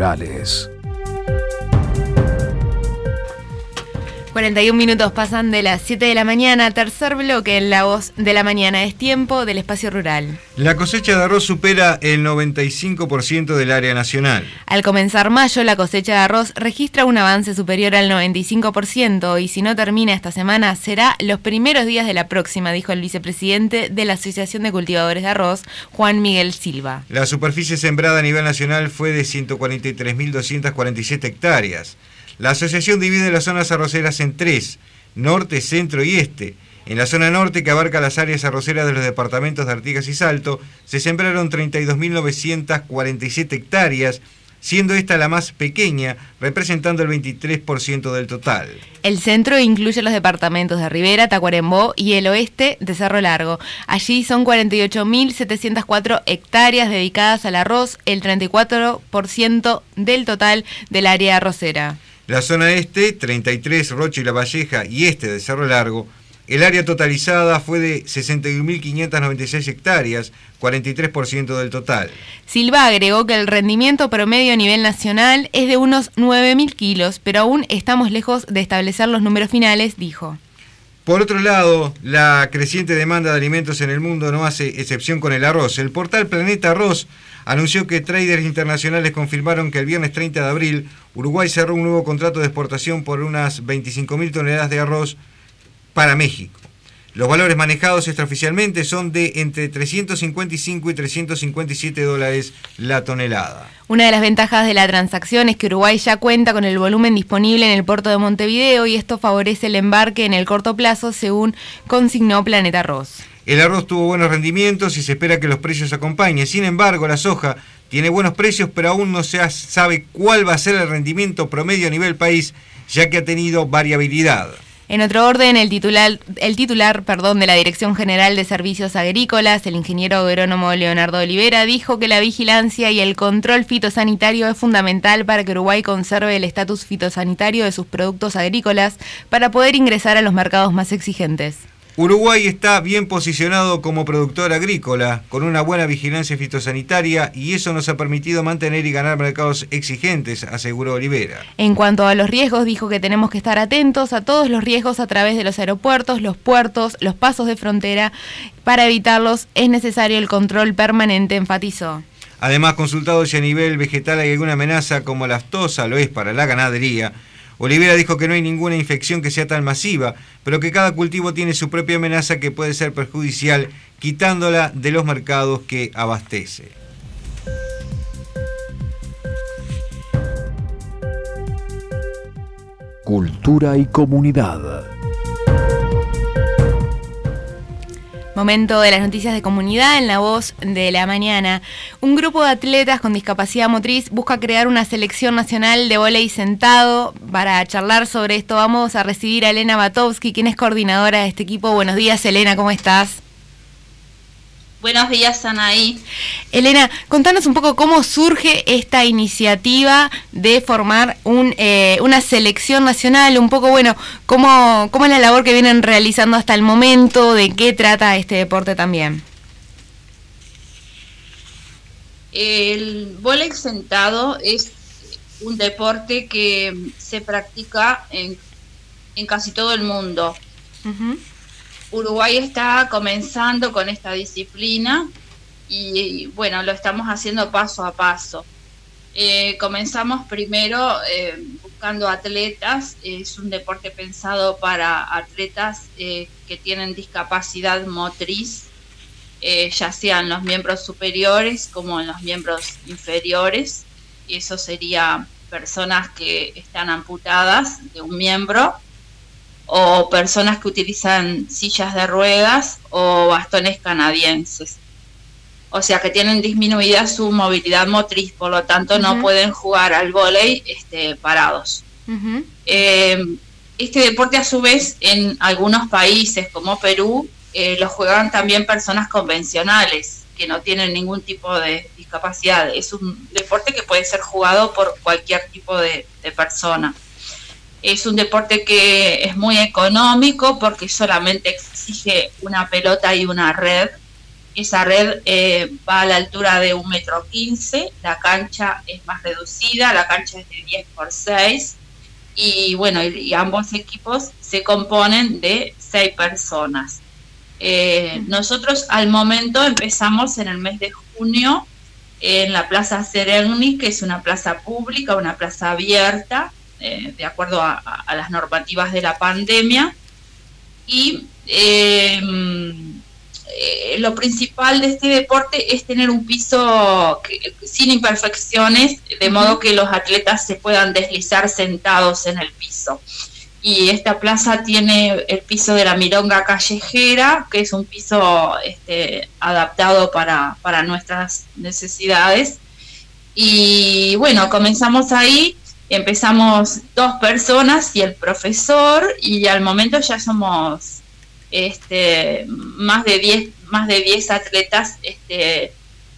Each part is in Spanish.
rurales. 41 minutos pasan de las 7 de la mañana, tercer bloque en La Voz de la Mañana. Es tiempo del espacio rural. La cosecha de arroz supera el 95% del área nacional. Al comenzar mayo, la cosecha de arroz registra un avance superior al 95% y si no termina esta semana será los primeros días de la próxima, dijo el vicepresidente de la Asociación de Cultivadores de Arroz, Juan Miguel Silva. La superficie sembrada a nivel nacional fue de 143.247 hectáreas. La asociación divide las zonas arroceras en tres, norte, centro y este. En la zona norte, que abarca las áreas arroceras de los departamentos de Artigas y Salto, se sembraron 32.947 hectáreas, siendo esta la más pequeña, representando el 23% del total. El centro incluye los departamentos de Rivera, Tacuarembó y el oeste de Cerro Largo. Allí son 48.704 hectáreas dedicadas al arroz, el 34% del total del área arrocera. La zona este, 33, Roche y La Valleja, y este de Cerro Largo, el área totalizada fue de 61.596 hectáreas, 43% del total. Silva agregó que el rendimiento promedio a nivel nacional es de unos 9.000 kilos, pero aún estamos lejos de establecer los números finales, dijo. Por otro lado, la creciente demanda de alimentos en el mundo no hace excepción con el arroz. El portal Planeta Arroz anunció que traders internacionales confirmaron que el viernes 30 de abril Uruguay cerró un nuevo contrato de exportación por unas 25.000 toneladas de arroz para México. Los valores manejados extraoficialmente son de entre 355 y 357 dólares la tonelada. Una de las ventajas de la transacción es que Uruguay ya cuenta con el volumen disponible en el puerto de Montevideo y esto favorece el embarque en el corto plazo, según consignó Planeta Arroz. El arroz tuvo buenos rendimientos y se espera que los precios acompañen. Sin embargo, la soja tiene buenos precios, pero aún no se sabe cuál va a ser el rendimiento promedio a nivel país, ya que ha tenido variabilidad. En otro orden, el titular, el titular perdón, de la Dirección General de Servicios Agrícolas, el ingeniero agrónomo Leonardo Olivera, dijo que la vigilancia y el control fitosanitario es fundamental para que Uruguay conserve el estatus fitosanitario de sus productos agrícolas para poder ingresar a los mercados más exigentes. Uruguay está bien posicionado como productor agrícola, con una buena vigilancia fitosanitaria y eso nos ha permitido mantener y ganar mercados exigentes, aseguró Olivera. En cuanto a los riesgos, dijo que tenemos que estar atentos a todos los riesgos a través de los aeropuertos, los puertos, los pasos de frontera. Para evitarlos es necesario el control permanente, enfatizó. Además, consultado si a nivel vegetal hay alguna amenaza como la aftosa lo es para la ganadería, Olivera dijo que no hay ninguna infección que sea tan masiva, pero que cada cultivo tiene su propia amenaza que puede ser perjudicial, quitándola de los mercados que abastece. Cultura y comunidad. Momento de las noticias de comunidad en la voz de la mañana. Un grupo de atletas con discapacidad motriz busca crear una selección nacional de volei sentado. Para charlar sobre esto vamos a recibir a Elena Batowski, quien es coordinadora de este equipo. Buenos días, Elena, ¿cómo estás? Buenos días, Anaí. Elena, contanos un poco cómo surge esta iniciativa de formar un, eh, una selección nacional, un poco, bueno, cómo, cómo es la labor que vienen realizando hasta el momento, de qué trata este deporte también. El voleibol sentado es un deporte que se practica en, en casi todo el mundo. Uruguay está comenzando con esta disciplina y, bueno, lo estamos haciendo paso a paso. Eh, comenzamos primero eh, buscando atletas, es un deporte pensado para atletas eh, que tienen discapacidad motriz, ya sean los miembros superiores como en los miembros inferiores, eso sería personas que están amputadas de un miembro o personas que utilizan sillas de ruedas o bastones canadienses. O sea que tienen disminuida su movilidad motriz, por lo tanto no pueden jugar al vóley este, parados. Eh, este deporte a su vez en algunos países como Perú eh, lo juegan también personas convencionales que no tienen ningún tipo de discapacidad. Es un deporte que puede ser jugado por cualquier tipo de persona. Es un deporte que es muy económico porque solamente exige una pelota y una red esa red eh, va a la altura de un metro quince, la cancha es más reducida, la cancha es de 10 por 6 y bueno, y, ambos equipos se componen de seis personas. Eh, nosotros al momento empezamos en el mes de junio en la Plaza Sereni, que es una plaza pública, una plaza abierta, eh, de acuerdo a, las normativas de la pandemia. Y eh, eh, lo principal de este deporte es tener un piso sin imperfecciones, de modo que los atletas se puedan deslizar sentados en el piso. Y esta plaza tiene el piso de la Mironga Callejera, que es un piso este, adaptado para, para nuestras necesidades. Y bueno, comenzamos ahí empezamos dos personas y el profesor y al momento ya somos este, más de 10 más de 10 atletas este,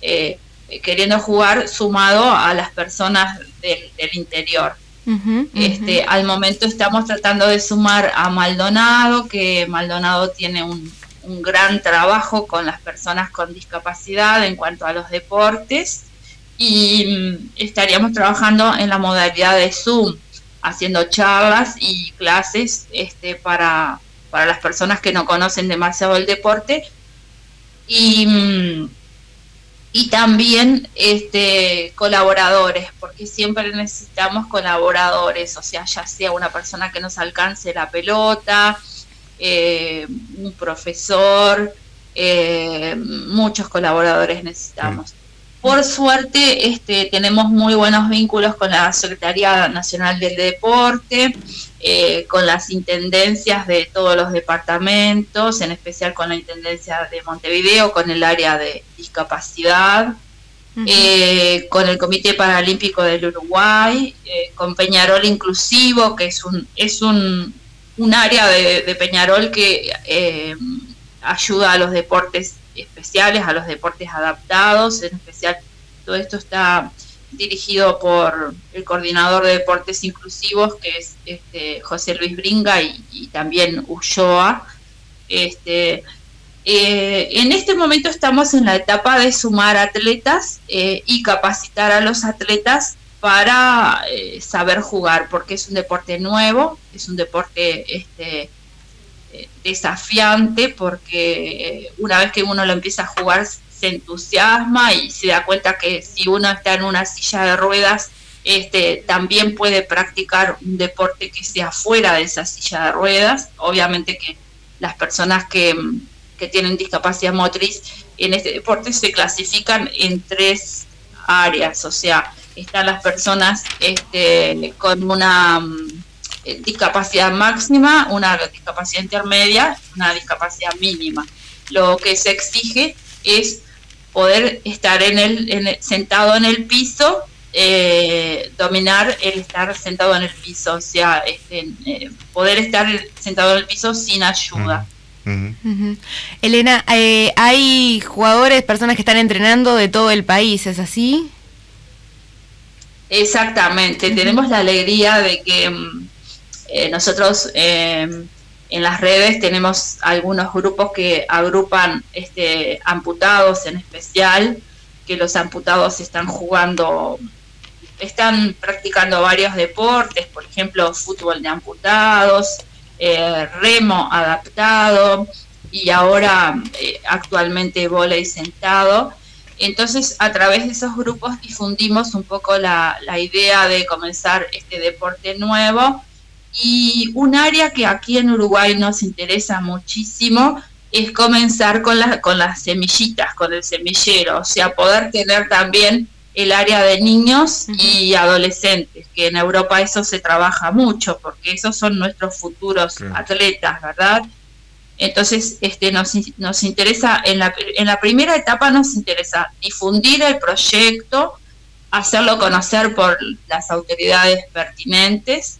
eh, queriendo jugar sumado a las personas del, interior. este, al momento estamos tratando de sumar a Maldonado, que Maldonado tiene un, un gran trabajo con las personas con discapacidad en cuanto a los deportes y mm, estaríamos trabajando en la modalidad de Zoom, haciendo charlas y clases este, para, para las personas que no conocen demasiado el deporte y, mm, y también este, colaboradores, porque siempre necesitamos colaboradores, o sea, ya sea una persona que nos alcance la pelota, eh, un profesor, eh, muchos colaboradores necesitamos. Por suerte, este, tenemos muy buenos vínculos con la Secretaría Nacional del Deporte, eh, con las intendencias de todos los departamentos, en especial con la Intendencia de Montevideo, con el área de discapacidad, eh, con el Comité Paralímpico del Uruguay, eh, con Peñarol Inclusivo, que es un, es un, un área de, de Peñarol que ayuda a los deportes especiales, a los deportes adaptados, en especial todo esto está dirigido por el coordinador de deportes inclusivos, que es este, José Luis Bringa y, también Ulloa. Este, eh, en este momento estamos en la etapa de sumar atletas eh, y capacitar a los atletas para eh, saber jugar, porque es un deporte nuevo, es un deporte este, desafiante porque eh, una vez que uno lo empieza a jugar se entusiasma y se da cuenta que si uno está en una silla de ruedas, este, también puede practicar un deporte que sea fuera de esa silla de ruedas. Obviamente que las personas que, que tienen discapacidad motriz en este deporte se clasifican en tres áreas, o sea, están las personas este, con una eh, discapacidad máxima, una discapacidad intermedia, una discapacidad mínima. Lo que se exige es poder estar en el, sentado en el piso, eh, dominar el estar sentado en el piso, o sea, este, eh, poder estar sentado en el piso sin ayuda. Elena, hay jugadores, personas que están entrenando de todo el país, ¿es así? Exactamente, tenemos la alegría de que mm, eh, nosotros em, en las redes tenemos algunos grupos que agrupan este, amputados en especial, que los amputados están jugando, están practicando varios deportes, por ejemplo, fútbol de amputados, eh, remo adaptado y ahora eh, actualmente volei sentado. Entonces, a través de esos grupos difundimos un poco la, la idea de comenzar este deporte nuevo y un área que aquí en Uruguay nos interesa muchísimo es comenzar con, con las semillitas, con el semillero, o sea, poder tener también el área de niños y adolescentes, que en Europa eso se trabaja mucho, porque esos son nuestros futuros atletas, ¿verdad? Entonces, este, nos, nos interesa, en la, en la primera etapa nos interesa difundir el proyecto, hacerlo conocer por las autoridades pertinentes,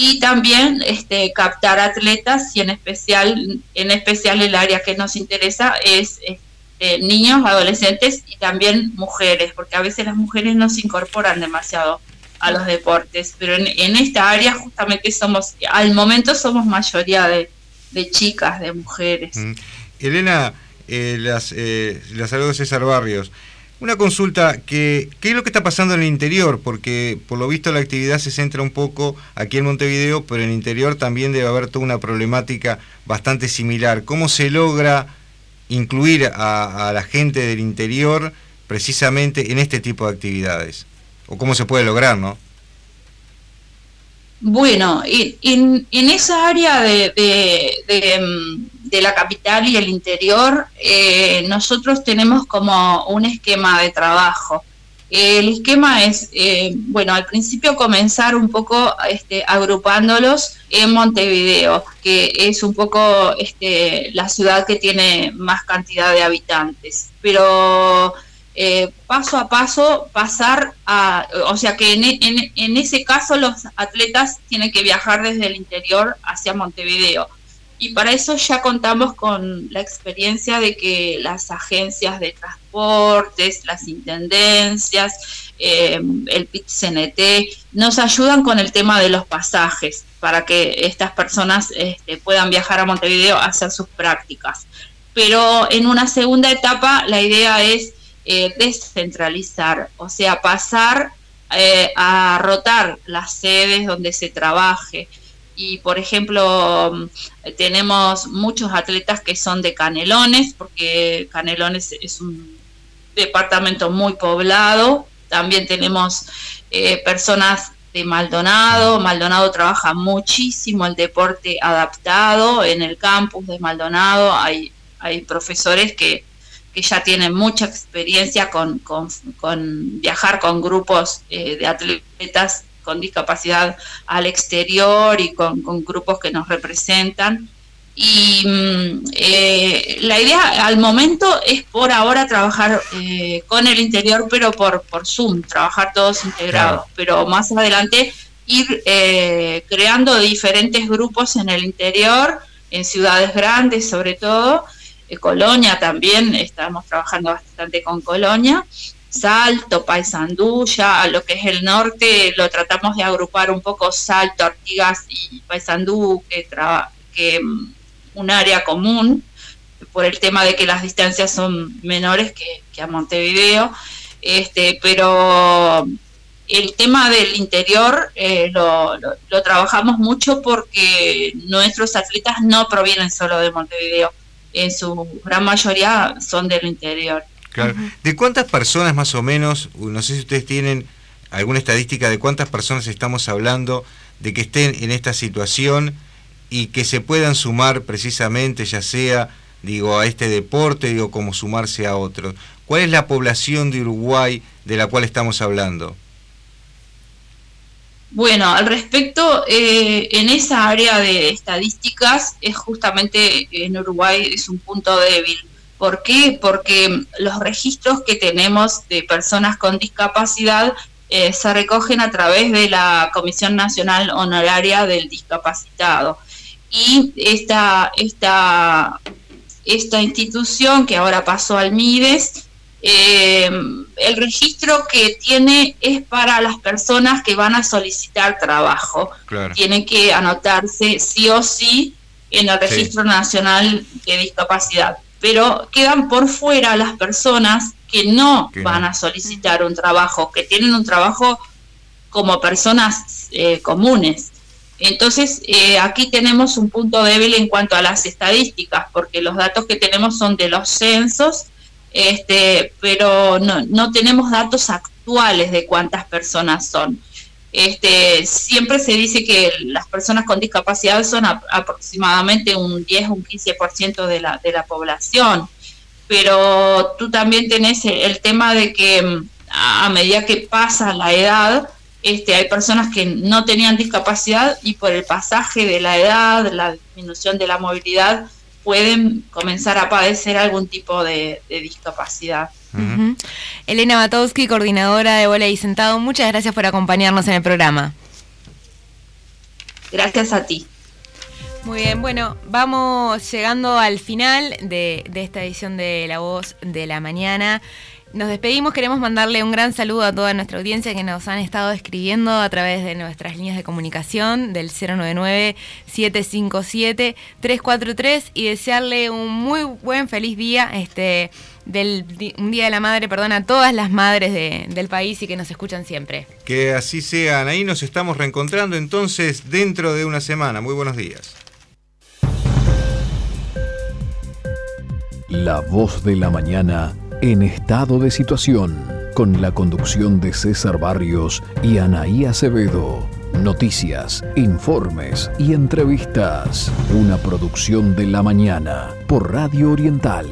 y también este, captar atletas y en especial, en especial el área que nos interesa es este, niños, adolescentes y también mujeres, porque a veces las mujeres no se incorporan demasiado a los deportes, pero en, esta área justamente somos, al momento somos mayoría de, chicas, de mujeres. Mm. Elena, Eh, las, eh, la saludo César Barrios. Una consulta, que, ¿qué es lo que está pasando en el interior? Porque por lo visto la actividad se centra un poco aquí en Montevideo, pero en el interior también debe haber toda una problemática bastante similar. ¿Cómo se logra incluir a, la gente del interior precisamente en este tipo de actividades? ¿O cómo se puede lograr, no? Bueno, en, en esa área de, mm, de la capital y el interior, eh, nosotros tenemos como un esquema de trabajo. El esquema es, eh, bueno, al principio comenzar un poco este, agrupándolos en Montevideo, que es un poco este, la ciudad que tiene más cantidad de habitantes. Pero eh, paso a paso pasar a, o sea que en, en, en ese caso los atletas tienen que viajar desde el interior hacia Montevideo y para eso ya contamos con la experiencia de que las agencias de transportes, las intendencias, eh, el PIT-CNT, nos ayudan con el tema de los pasajes para que estas personas este, puedan viajar a Montevideo a hacer sus prácticas. Pero en una segunda etapa la idea es eh, descentralizar, o sea, pasar eh, a rotar las sedes donde se trabaje, y por ejemplo mm, tenemos muchos atletas que son de Canelones, porque Canelones es un departamento muy poblado, también tenemos eh, personas de Maldonado, Maldonado trabaja muchísimo el deporte adaptado en el campus de Maldonado, hay, hay profesores que, que ya tienen mucha experiencia con, con, viajar con grupos eh, de atletas con discapacidad al exterior y con, grupos que nos representan. Y mm, eh, la idea al momento es por ahora trabajar eh, con el interior, pero por, por Zoom, trabajar todos integrados. Pero más adelante ir eh, creando diferentes grupos en el interior, en ciudades grandes sobre todo. Colonia también, estamos trabajando bastante con Colonia. Salto, Paysandú, ya a lo que es el norte lo tratamos de agrupar un poco Salto, Artigas y Paysandú, que, que mm, un área común por el tema de que las distancias son menores que, a Montevideo, este, pero el tema del interior eh, lo, trabajamos mucho porque nuestros atletas no provienen solo de Montevideo, en su gran mayoría son del interior. ¿De cuántas personas más o menos, no sé si ustedes tienen alguna estadística de cuántas personas estamos hablando de que estén en esta situación y que se puedan sumar precisamente, ya sea, digo, a este deporte, digo, como sumarse a otros? ¿Cuál es la población de Uruguay de la cual estamos hablando? Bueno, al respecto, eh, en esa área de estadísticas, es justamente en Uruguay es un punto débil ¿Por qué? Porque los registros que tenemos de personas con discapacidad eh, se recogen a través de la Comisión Nacional Honoraria del Discapacitado. Y esta, esta, esta institución que ahora pasó al MIDES, eh, el registro que tiene es para las personas que van a solicitar trabajo. Tienen que anotarse sí o sí en el Registro Nacional de Discapacidad pero quedan por fuera las personas que no van a solicitar un trabajo, que tienen un trabajo como personas eh, comunes. Entonces, eh, aquí tenemos un punto débil en cuanto a las estadísticas, porque los datos que tenemos son de los censos, este, pero no, no tenemos datos actuales de cuántas personas son. Este, siempre se dice que las personas con discapacidad son aproximadamente un 10 o un 15% de la, de la población, pero tú también tenés el, tema de que mm, a, medida que pasa la edad, este, hay personas que no tenían discapacidad y por el pasaje de la edad, la disminución de la movilidad, pueden comenzar a padecer algún tipo de discapacidad. Elena Batowski, coordinadora de Bola y Sentado, muchas gracias por acompañarnos en el programa. Gracias a ti. Muy bien, bueno, vamos llegando al final de, esta edición de La Voz de la Mañana. Nos despedimos, queremos mandarle un gran saludo a toda nuestra audiencia que nos han estado escribiendo a través de nuestras líneas de comunicación del 099-757-343 y desearle un muy buen feliz día, este, del un Día de la Madre, perdón, a todas las madres del país y que nos escuchan siempre. Que así sean, ahí nos estamos reencontrando entonces dentro de una semana. Muy buenos días. La voz de la mañana en estado de situación, con la conducción de César Barrios y Anaí Acevedo. Noticias, informes y entrevistas. Una producción de la mañana por Radio Oriental